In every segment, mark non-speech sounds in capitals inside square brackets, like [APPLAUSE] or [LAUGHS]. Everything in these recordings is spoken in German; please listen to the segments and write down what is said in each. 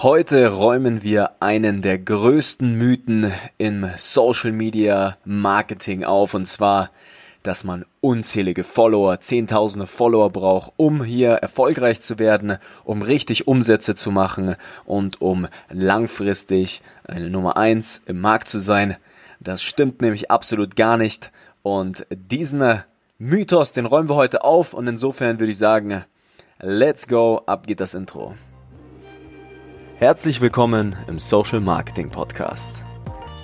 Heute räumen wir einen der größten Mythen im Social Media Marketing auf und zwar, dass man unzählige Follower, zehntausende Follower braucht, um hier erfolgreich zu werden, um richtig Umsätze zu machen und um langfristig eine Nummer eins im Markt zu sein. Das stimmt nämlich absolut gar nicht und diesen Mythos, den räumen wir heute auf und insofern würde ich sagen, let's go, ab geht das Intro. Herzlich willkommen im Social Marketing Podcast.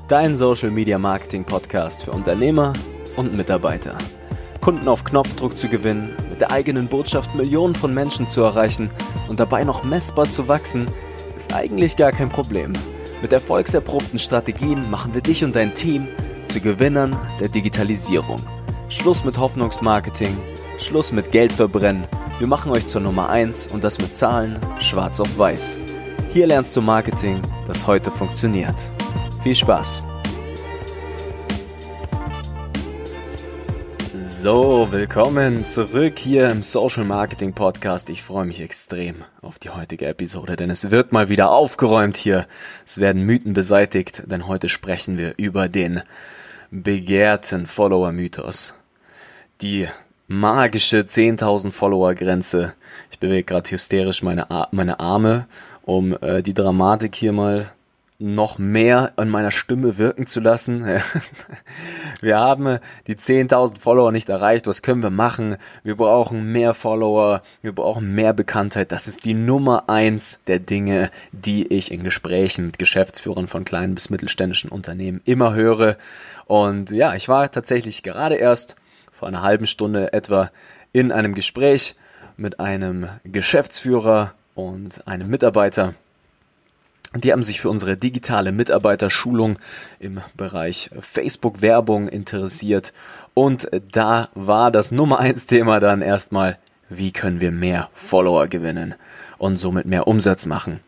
Dein Social Media Marketing Podcast für Unternehmer und Mitarbeiter. Kunden auf Knopfdruck zu gewinnen, mit der eigenen Botschaft Millionen von Menschen zu erreichen und dabei noch messbar zu wachsen, ist eigentlich gar kein Problem. Mit erfolgserprobten Strategien machen wir dich und dein Team zu Gewinnern der Digitalisierung. Schluss mit Hoffnungsmarketing, Schluss mit Geld verbrennen. Wir machen euch zur Nummer 1 und das mit Zahlen schwarz auf weiß. Hier lernst du Marketing, das heute funktioniert. Viel Spaß! So, willkommen zurück hier im Social Marketing Podcast. Ich freue mich extrem auf die heutige Episode, denn es wird mal wieder aufgeräumt hier. Es werden Mythen beseitigt, denn heute sprechen wir über den begehrten Follower-Mythos. Die magische 10.000 Follower-Grenze. Ich bewege gerade hysterisch meine, meine Arme um äh, die Dramatik hier mal noch mehr an meiner Stimme wirken zu lassen. [LAUGHS] wir haben die 10.000 Follower nicht erreicht. Was können wir machen? Wir brauchen mehr Follower. Wir brauchen mehr Bekanntheit. Das ist die Nummer eins der Dinge, die ich in Gesprächen mit Geschäftsführern von kleinen bis mittelständischen Unternehmen immer höre. Und ja, ich war tatsächlich gerade erst vor einer halben Stunde etwa in einem Gespräch mit einem Geschäftsführer und einem Mitarbeiter. Die haben sich für unsere digitale Mitarbeiterschulung im Bereich Facebook-Werbung interessiert. Und da war das Nummer eins Thema dann erstmal, wie können wir mehr Follower gewinnen und somit mehr Umsatz machen.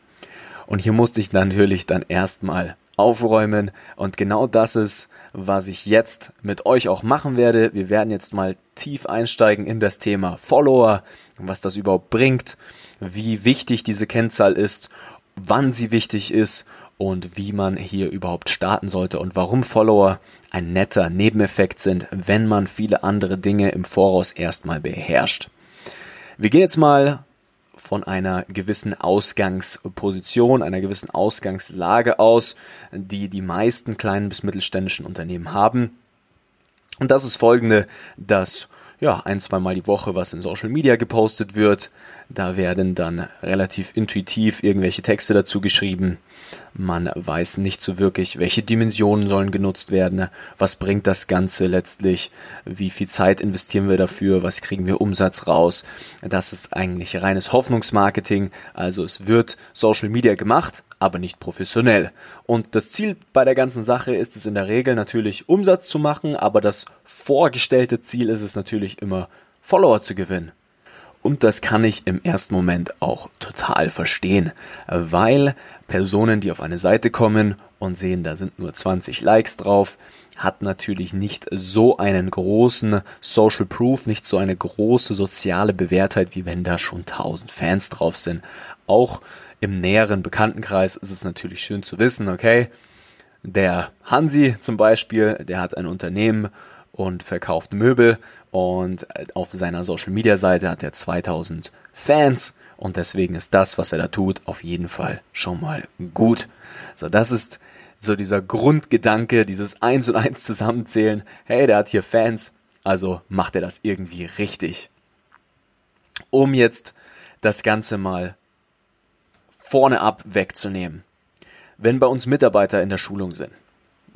Und hier musste ich natürlich dann erstmal aufräumen. Und genau das ist, was ich jetzt mit euch auch machen werde. Wir werden jetzt mal tief einsteigen in das Thema Follower, was das überhaupt bringt wie wichtig diese Kennzahl ist, wann sie wichtig ist und wie man hier überhaupt starten sollte und warum Follower ein netter Nebeneffekt sind, wenn man viele andere Dinge im Voraus erstmal beherrscht. Wir gehen jetzt mal von einer gewissen Ausgangsposition, einer gewissen Ausgangslage aus, die die meisten kleinen bis mittelständischen Unternehmen haben. Und das ist folgende, dass ja, ein, zweimal die Woche was in Social Media gepostet wird. Da werden dann relativ intuitiv irgendwelche Texte dazu geschrieben. Man weiß nicht so wirklich, welche Dimensionen sollen genutzt werden, was bringt das Ganze letztlich, wie viel Zeit investieren wir dafür, was kriegen wir Umsatz raus. Das ist eigentlich reines Hoffnungsmarketing. Also es wird Social Media gemacht, aber nicht professionell. Und das Ziel bei der ganzen Sache ist es in der Regel natürlich Umsatz zu machen, aber das vorgestellte Ziel ist es natürlich immer Follower zu gewinnen. Und das kann ich im ersten Moment auch total verstehen, weil Personen, die auf eine Seite kommen und sehen, da sind nur 20 Likes drauf, hat natürlich nicht so einen großen Social Proof, nicht so eine große soziale Bewährtheit, wie wenn da schon 1000 Fans drauf sind. Auch im näheren Bekanntenkreis ist es natürlich schön zu wissen, okay, der Hansi zum Beispiel, der hat ein Unternehmen und verkauft Möbel und auf seiner Social Media Seite hat er 2000 Fans und deswegen ist das, was er da tut, auf jeden Fall schon mal gut. So, das ist so dieser Grundgedanke, dieses Eins und Eins zusammenzählen. Hey, der hat hier Fans, also macht er das irgendwie richtig. Um jetzt das Ganze mal vorne ab wegzunehmen. Wenn bei uns Mitarbeiter in der Schulung sind,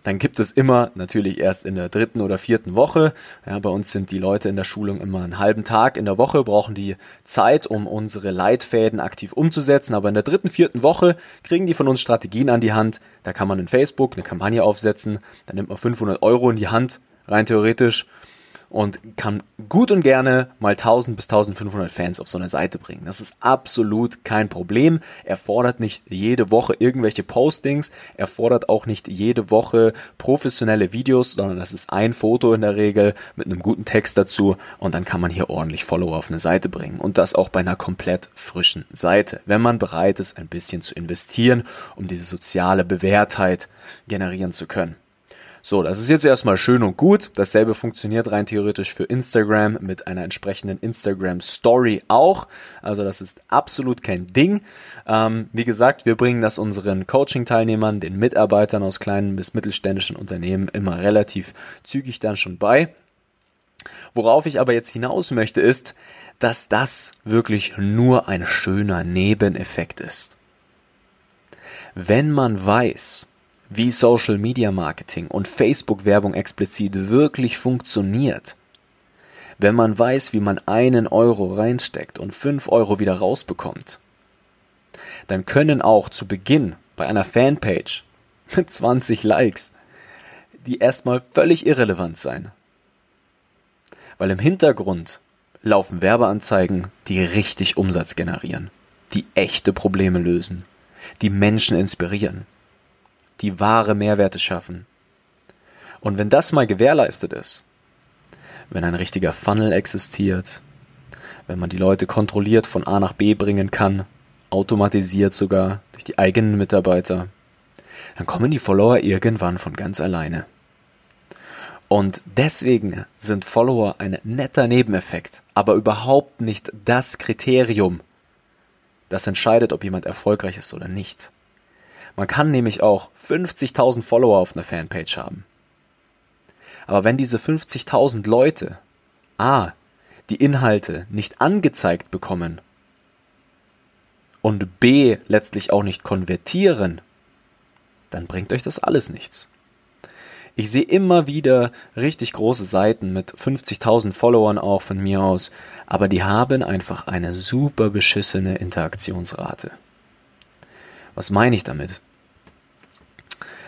dann gibt es immer natürlich erst in der dritten oder vierten Woche. Ja, bei uns sind die Leute in der Schulung immer einen halben Tag in der Woche, brauchen die Zeit, um unsere Leitfäden aktiv umzusetzen. Aber in der dritten, vierten Woche kriegen die von uns Strategien an die Hand. Da kann man in Facebook eine Kampagne aufsetzen. Da nimmt man 500 Euro in die Hand, rein theoretisch. Und kann gut und gerne mal 1000 bis 1500 Fans auf so eine Seite bringen. Das ist absolut kein Problem. Er fordert nicht jede Woche irgendwelche Postings, er fordert auch nicht jede Woche professionelle Videos, sondern das ist ein Foto in der Regel mit einem guten Text dazu und dann kann man hier ordentlich Follower auf eine Seite bringen und das auch bei einer komplett frischen Seite, wenn man bereit ist, ein bisschen zu investieren, um diese soziale Bewährtheit generieren zu können. So, das ist jetzt erstmal schön und gut. Dasselbe funktioniert rein theoretisch für Instagram mit einer entsprechenden Instagram Story auch. Also das ist absolut kein Ding. Ähm, wie gesagt, wir bringen das unseren Coaching-Teilnehmern, den Mitarbeitern aus kleinen bis mittelständischen Unternehmen immer relativ zügig dann schon bei. Worauf ich aber jetzt hinaus möchte, ist, dass das wirklich nur ein schöner Nebeneffekt ist. Wenn man weiß, wie Social Media Marketing und Facebook Werbung explizit wirklich funktioniert. Wenn man weiß, wie man einen Euro reinsteckt und fünf Euro wieder rausbekommt, dann können auch zu Beginn bei einer Fanpage [LAUGHS] mit 20 Likes die erstmal völlig irrelevant sein. Weil im Hintergrund laufen Werbeanzeigen, die richtig Umsatz generieren, die echte Probleme lösen, die Menschen inspirieren die wahre Mehrwerte schaffen. Und wenn das mal gewährleistet ist, wenn ein richtiger Funnel existiert, wenn man die Leute kontrolliert von A nach B bringen kann, automatisiert sogar durch die eigenen Mitarbeiter, dann kommen die Follower irgendwann von ganz alleine. Und deswegen sind Follower ein netter Nebeneffekt, aber überhaupt nicht das Kriterium, das entscheidet, ob jemand erfolgreich ist oder nicht. Man kann nämlich auch 50.000 Follower auf einer Fanpage haben. Aber wenn diese 50.000 Leute A. die Inhalte nicht angezeigt bekommen und B. letztlich auch nicht konvertieren, dann bringt euch das alles nichts. Ich sehe immer wieder richtig große Seiten mit 50.000 Followern auch von mir aus, aber die haben einfach eine super beschissene Interaktionsrate. Was meine ich damit?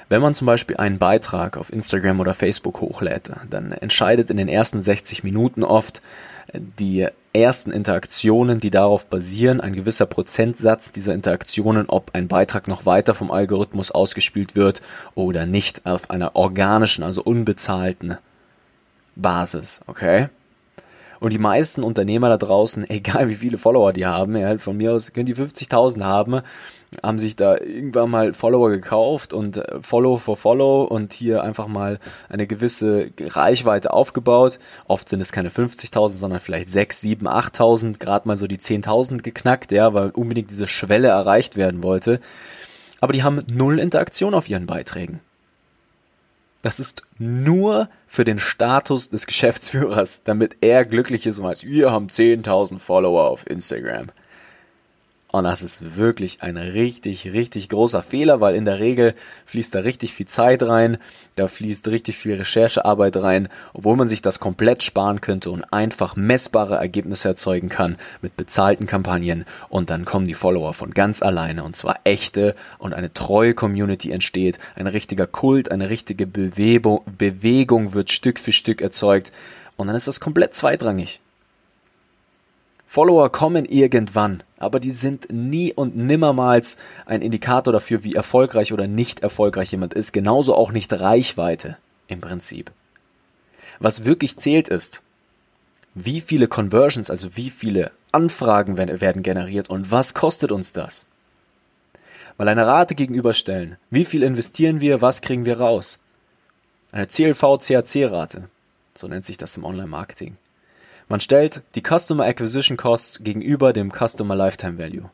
Wenn man zum Beispiel einen Beitrag auf Instagram oder Facebook hochlädt, dann entscheidet in den ersten 60 Minuten oft die ersten Interaktionen, die darauf basieren, ein gewisser Prozentsatz dieser Interaktionen, ob ein Beitrag noch weiter vom Algorithmus ausgespielt wird oder nicht auf einer organischen, also unbezahlten Basis, okay? Und die meisten Unternehmer da draußen, [LAUGHS] egal wie viele Follower die haben, ja, von mir aus können die 50.000 haben, haben sich da irgendwann mal Follower gekauft und äh, Follow for Follow und hier einfach mal eine gewisse Reichweite aufgebaut. Oft sind es keine 50.000, sondern vielleicht 6, 7, 8.000, gerade mal so die 10.000 geknackt, ja, weil unbedingt diese Schwelle erreicht werden wollte. Aber die haben null Interaktion auf ihren Beiträgen. Das ist nur für den Status des Geschäftsführers, damit er glücklich ist und weiß, wir haben 10.000 Follower auf Instagram. Und das ist wirklich ein richtig, richtig großer Fehler, weil in der Regel fließt da richtig viel Zeit rein, da fließt richtig viel Recherchearbeit rein, obwohl man sich das komplett sparen könnte und einfach messbare Ergebnisse erzeugen kann mit bezahlten Kampagnen und dann kommen die Follower von ganz alleine und zwar echte und eine treue Community entsteht, ein richtiger Kult, eine richtige Bewegung, Bewegung wird Stück für Stück erzeugt und dann ist das komplett zweitrangig. Follower kommen irgendwann, aber die sind nie und nimmermals ein Indikator dafür, wie erfolgreich oder nicht erfolgreich jemand ist. Genauso auch nicht Reichweite im Prinzip. Was wirklich zählt ist, wie viele Conversions, also wie viele Anfragen werden generiert und was kostet uns das? Mal eine Rate gegenüberstellen. Wie viel investieren wir, was kriegen wir raus? Eine CLV-CAC-Rate. So nennt sich das im Online-Marketing. Man stellt die Customer Acquisition Costs gegenüber dem Customer Lifetime Value.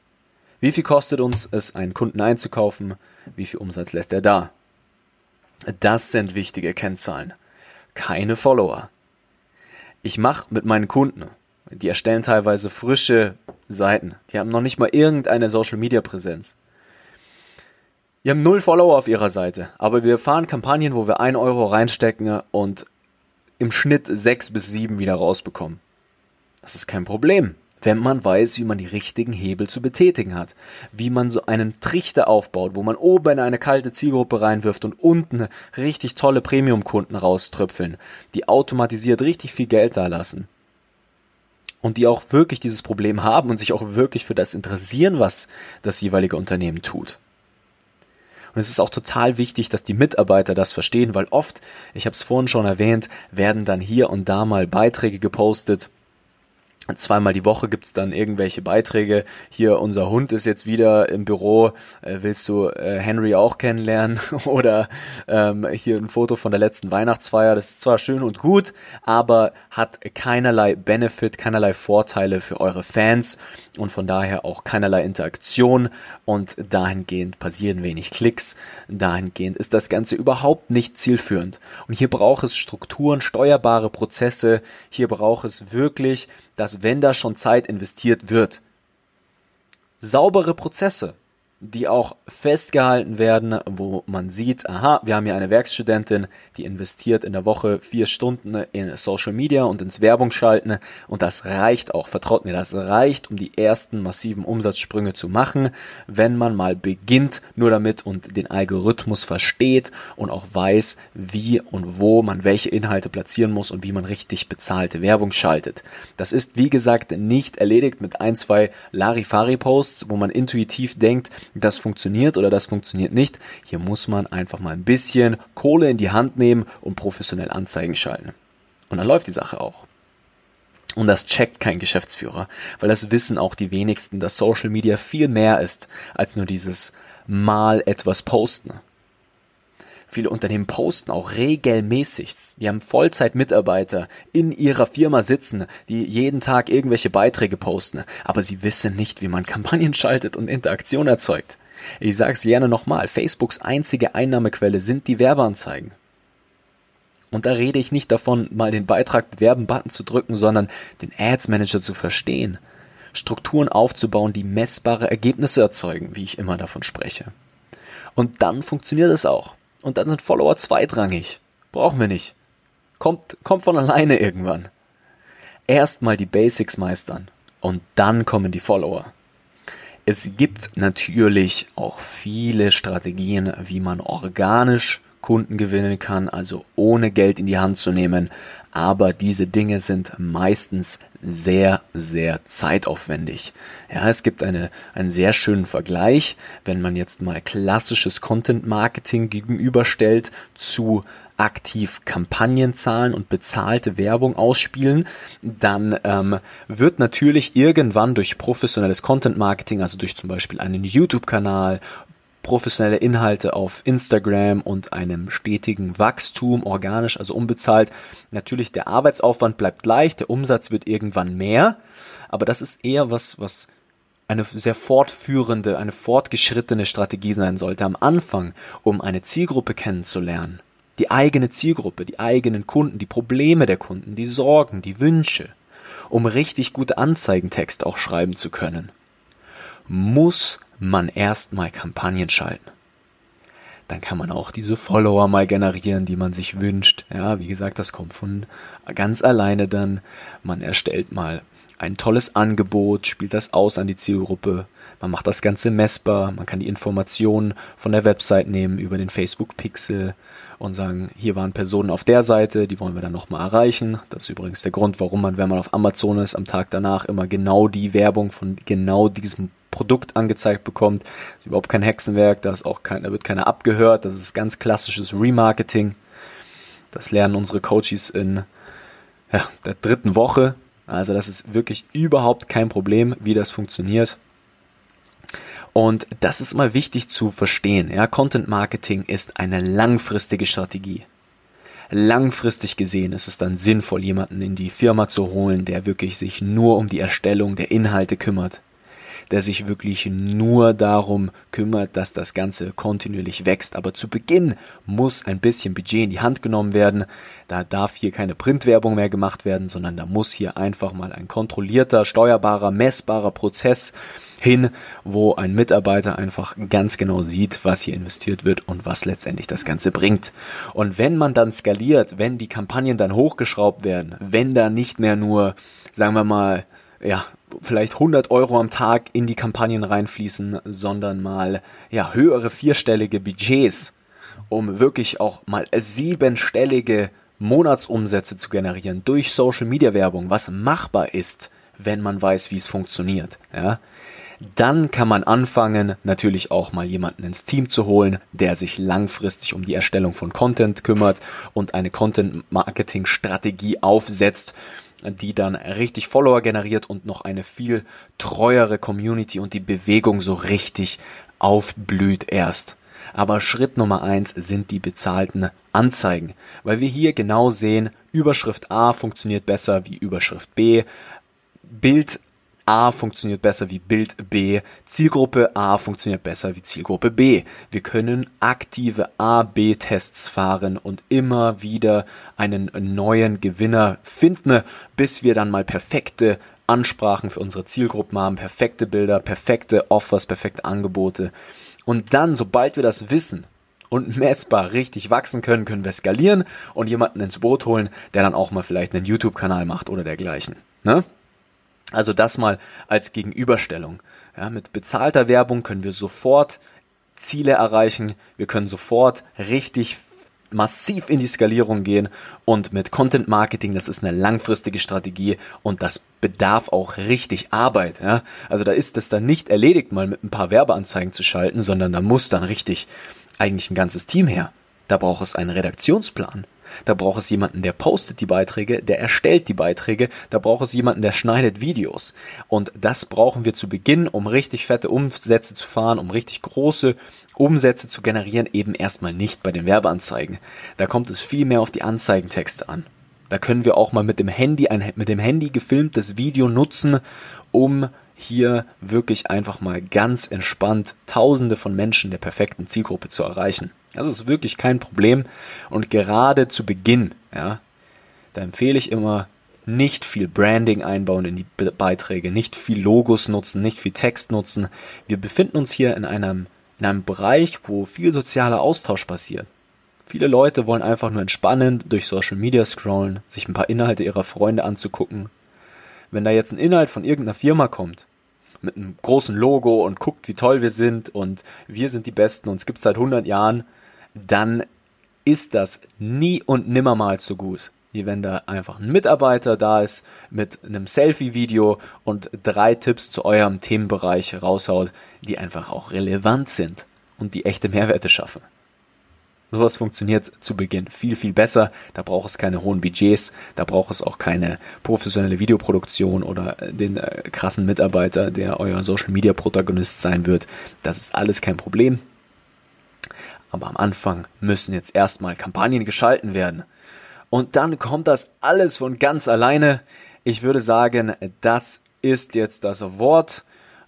Wie viel kostet uns es, einen Kunden einzukaufen? Wie viel Umsatz lässt er da? Das sind wichtige Kennzahlen. Keine Follower. Ich mache mit meinen Kunden, die erstellen teilweise frische Seiten, die haben noch nicht mal irgendeine Social Media Präsenz. Die haben null Follower auf ihrer Seite, aber wir fahren Kampagnen, wo wir 1 Euro reinstecken und im Schnitt sechs bis sieben wieder rausbekommen. Das ist kein Problem. wenn man weiß, wie man die richtigen Hebel zu betätigen hat, wie man so einen Trichter aufbaut, wo man oben in eine kalte Zielgruppe reinwirft und unten richtig tolle Premium-Kunden rauströpfeln, die automatisiert richtig viel Geld da lassen und die auch wirklich dieses Problem haben und sich auch wirklich für das interessieren, was das jeweilige Unternehmen tut. Und es ist auch total wichtig, dass die Mitarbeiter das verstehen, weil oft, ich habe es vorhin schon erwähnt, werden dann hier und da mal Beiträge gepostet, Zweimal die Woche gibt's dann irgendwelche Beiträge. Hier, unser Hund ist jetzt wieder im Büro. Äh, willst du äh, Henry auch kennenlernen? [LAUGHS] Oder ähm, hier ein Foto von der letzten Weihnachtsfeier. Das ist zwar schön und gut, aber hat keinerlei Benefit, keinerlei Vorteile für eure Fans und von daher auch keinerlei Interaktion. Und dahingehend passieren wenig Klicks. Dahingehend ist das Ganze überhaupt nicht zielführend. Und hier braucht es Strukturen, steuerbare Prozesse. Hier braucht es wirklich dass wenn da schon Zeit investiert wird, saubere Prozesse, die auch festgehalten werden, wo man sieht, aha, wir haben hier eine Werkstudentin, die investiert in der Woche vier Stunden in Social Media und ins Werbung schalten und das reicht auch, vertraut mir, das reicht, um die ersten massiven Umsatzsprünge zu machen, wenn man mal beginnt nur damit und den Algorithmus versteht und auch weiß, wie und wo man welche Inhalte platzieren muss und wie man richtig bezahlte Werbung schaltet. Das ist, wie gesagt, nicht erledigt mit ein, zwei Larifari-Posts, wo man intuitiv denkt, das funktioniert oder das funktioniert nicht. Hier muss man einfach mal ein bisschen Kohle in die Hand nehmen und professionell Anzeigen schalten. Und dann läuft die Sache auch. Und das checkt kein Geschäftsführer, weil das wissen auch die wenigsten, dass Social Media viel mehr ist als nur dieses mal etwas posten. Viele Unternehmen posten auch regelmäßig. Die haben Vollzeitmitarbeiter in ihrer Firma sitzen, die jeden Tag irgendwelche Beiträge posten, aber sie wissen nicht, wie man Kampagnen schaltet und Interaktion erzeugt. Ich sag's gerne nochmal, Facebooks einzige Einnahmequelle sind die Werbeanzeigen. Und da rede ich nicht davon, mal den Beitrag bewerben-Button zu drücken, sondern den Ads Manager zu verstehen. Strukturen aufzubauen, die messbare Ergebnisse erzeugen, wie ich immer davon spreche. Und dann funktioniert es auch. Und dann sind Follower zweitrangig. Brauchen wir nicht. Kommt, kommt von alleine irgendwann. Erstmal die Basics meistern und dann kommen die Follower. Es gibt natürlich auch viele Strategien, wie man organisch Kunden gewinnen kann, also ohne Geld in die Hand zu nehmen. Aber diese Dinge sind meistens sehr, sehr zeitaufwendig. Ja, es gibt eine, einen sehr schönen Vergleich, wenn man jetzt mal klassisches Content Marketing gegenüberstellt zu aktiv Kampagnenzahlen und bezahlte Werbung ausspielen, dann ähm, wird natürlich irgendwann durch professionelles Content Marketing, also durch zum Beispiel einen YouTube-Kanal professionelle Inhalte auf Instagram und einem stetigen Wachstum, organisch, also unbezahlt. Natürlich, der Arbeitsaufwand bleibt gleich, der Umsatz wird irgendwann mehr, aber das ist eher was, was eine sehr fortführende, eine fortgeschrittene Strategie sein sollte am Anfang, um eine Zielgruppe kennenzulernen. Die eigene Zielgruppe, die eigenen Kunden, die Probleme der Kunden, die Sorgen, die Wünsche, um richtig gute Anzeigentexte auch schreiben zu können muss man erstmal Kampagnen schalten. Dann kann man auch diese Follower mal generieren, die man sich wünscht. Ja, wie gesagt, das kommt von ganz alleine dann. Man erstellt mal ein tolles Angebot, spielt das aus an die Zielgruppe. Man macht das Ganze messbar. Man kann die Informationen von der Website nehmen über den Facebook Pixel und sagen, hier waren Personen auf der Seite, die wollen wir dann nochmal erreichen. Das ist übrigens der Grund, warum man, wenn man auf Amazon ist, am Tag danach immer genau die Werbung von genau diesem Produkt angezeigt bekommt. Das ist überhaupt kein Hexenwerk, da ist auch kein, da wird keiner abgehört. Das ist ganz klassisches Remarketing. Das lernen unsere Coaches in ja, der dritten Woche. Also das ist wirklich überhaupt kein Problem, wie das funktioniert. Und das ist mal wichtig zu verstehen. Ja, Content Marketing ist eine langfristige Strategie. Langfristig gesehen ist es dann sinnvoll, jemanden in die Firma zu holen, der wirklich sich nur um die Erstellung der Inhalte kümmert der sich wirklich nur darum kümmert, dass das Ganze kontinuierlich wächst. Aber zu Beginn muss ein bisschen Budget in die Hand genommen werden. Da darf hier keine Printwerbung mehr gemacht werden, sondern da muss hier einfach mal ein kontrollierter, steuerbarer, messbarer Prozess hin, wo ein Mitarbeiter einfach ganz genau sieht, was hier investiert wird und was letztendlich das Ganze bringt. Und wenn man dann skaliert, wenn die Kampagnen dann hochgeschraubt werden, wenn da nicht mehr nur, sagen wir mal, ja, vielleicht 100 Euro am Tag in die Kampagnen reinfließen, sondern mal ja höhere vierstellige Budgets, um wirklich auch mal siebenstellige Monatsumsätze zu generieren durch Social Media Werbung, was machbar ist, wenn man weiß, wie es funktioniert. Ja? Dann kann man anfangen, natürlich auch mal jemanden ins Team zu holen, der sich langfristig um die Erstellung von Content kümmert und eine Content-Marketing-Strategie aufsetzt, die dann richtig Follower generiert und noch eine viel treuere Community und die Bewegung so richtig aufblüht erst. Aber Schritt Nummer eins sind die bezahlten Anzeigen, weil wir hier genau sehen, Überschrift A funktioniert besser wie Überschrift B, Bild A funktioniert besser wie Bild B, Zielgruppe A funktioniert besser wie Zielgruppe B. Wir können aktive A-B-Tests fahren und immer wieder einen neuen Gewinner finden, bis wir dann mal perfekte Ansprachen für unsere Zielgruppen haben, perfekte Bilder, perfekte Offers, perfekte Angebote. Und dann, sobald wir das wissen und messbar richtig wachsen können, können wir skalieren und jemanden ins Boot holen, der dann auch mal vielleicht einen YouTube-Kanal macht oder dergleichen. Ne? Also das mal als Gegenüberstellung. Ja, mit bezahlter Werbung können wir sofort Ziele erreichen, wir können sofort richtig massiv in die Skalierung gehen und mit Content Marketing, das ist eine langfristige Strategie und das bedarf auch richtig Arbeit. Ja? Also da ist es dann nicht erledigt, mal mit ein paar Werbeanzeigen zu schalten, sondern da muss dann richtig eigentlich ein ganzes Team her. Da braucht es einen Redaktionsplan. Da braucht es jemanden, der postet die Beiträge, der erstellt die Beiträge, da braucht es jemanden, der schneidet Videos. Und das brauchen wir zu Beginn, um richtig fette Umsätze zu fahren, um richtig große Umsätze zu generieren, eben erstmal nicht bei den Werbeanzeigen. Da kommt es viel mehr auf die Anzeigentexte an. Da können wir auch mal mit dem Handy ein mit dem Handy gefilmtes Video nutzen, um hier wirklich einfach mal ganz entspannt Tausende von Menschen der perfekten Zielgruppe zu erreichen. Das ist wirklich kein Problem. Und gerade zu Beginn, ja, da empfehle ich immer, nicht viel Branding einbauen in die Beiträge, nicht viel Logos nutzen, nicht viel Text nutzen. Wir befinden uns hier in einem, in einem Bereich, wo viel sozialer Austausch passiert. Viele Leute wollen einfach nur entspannend durch Social Media scrollen, sich ein paar Inhalte ihrer Freunde anzugucken. Wenn da jetzt ein Inhalt von irgendeiner Firma kommt, mit einem großen Logo und guckt, wie toll wir sind und wir sind die Besten und es gibt seit 100 Jahren, dann ist das nie und nimmermal so gut, wie wenn da einfach ein Mitarbeiter da ist mit einem Selfie-Video und drei Tipps zu eurem Themenbereich raushaut, die einfach auch relevant sind und die echte Mehrwerte schaffen. Sowas funktioniert zu Beginn viel, viel besser. Da braucht es keine hohen Budgets, da braucht es auch keine professionelle Videoproduktion oder den äh, krassen Mitarbeiter, der euer Social Media Protagonist sein wird. Das ist alles kein Problem. Aber am Anfang müssen jetzt erstmal Kampagnen geschalten werden. Und dann kommt das alles von ganz alleine. Ich würde sagen, das ist jetzt das Wort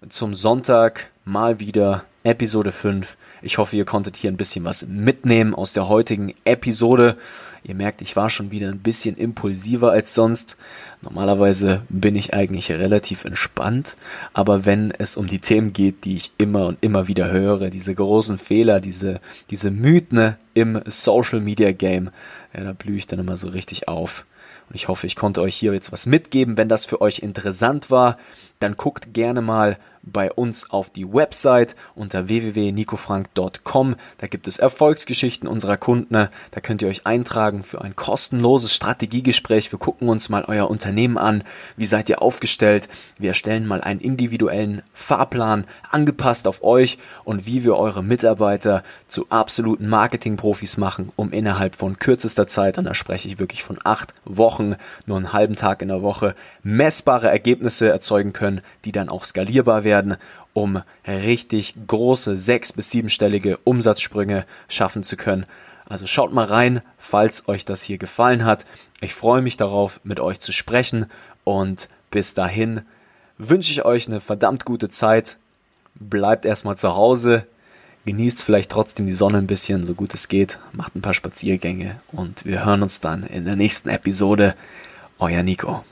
zum Sonntag mal wieder Episode 5. Ich hoffe, ihr konntet hier ein bisschen was mitnehmen aus der heutigen Episode. Ihr merkt, ich war schon wieder ein bisschen impulsiver als sonst. Normalerweise bin ich eigentlich relativ entspannt, aber wenn es um die Themen geht, die ich immer und immer wieder höre, diese großen Fehler, diese, diese Mythen im Social Media Game, ja, da blühe ich dann immer so richtig auf. Und ich hoffe, ich konnte euch hier jetzt was mitgeben. Wenn das für euch interessant war, dann guckt gerne mal bei uns auf die Website unter www.nicofrank.com. Da gibt es Erfolgsgeschichten unserer Kunden. Da könnt ihr euch eintragen für ein kostenloses Strategiegespräch. Wir gucken uns mal euer Unternehmen an. Wie seid ihr aufgestellt? Wir erstellen mal einen individuellen Fahrplan angepasst auf euch und wie wir eure Mitarbeiter zu absoluten Marketingprofis machen, um innerhalb von kürzester Zeit, und da spreche ich wirklich von acht Wochen, nur einen halben Tag in der Woche, messbare Ergebnisse erzeugen können, die dann auch skalierbar werden werden, um richtig große sechs- bis siebenstellige Umsatzsprünge schaffen zu können. Also schaut mal rein, falls euch das hier gefallen hat. Ich freue mich darauf, mit euch zu sprechen und bis dahin wünsche ich euch eine verdammt gute Zeit. Bleibt erstmal zu Hause, genießt vielleicht trotzdem die Sonne ein bisschen, so gut es geht, macht ein paar Spaziergänge und wir hören uns dann in der nächsten Episode. Euer Nico.